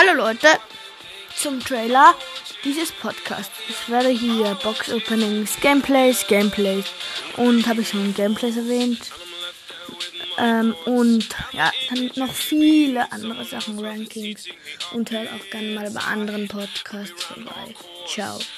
Hallo Leute zum Trailer dieses Podcasts. Ich werde hier Box Openings, Gameplays, Gameplays und habe ich schon Gameplays erwähnt. Ähm, und ja, dann noch viele andere Sachen, Rankings und hört auch gerne mal bei anderen Podcasts vorbei. Ciao.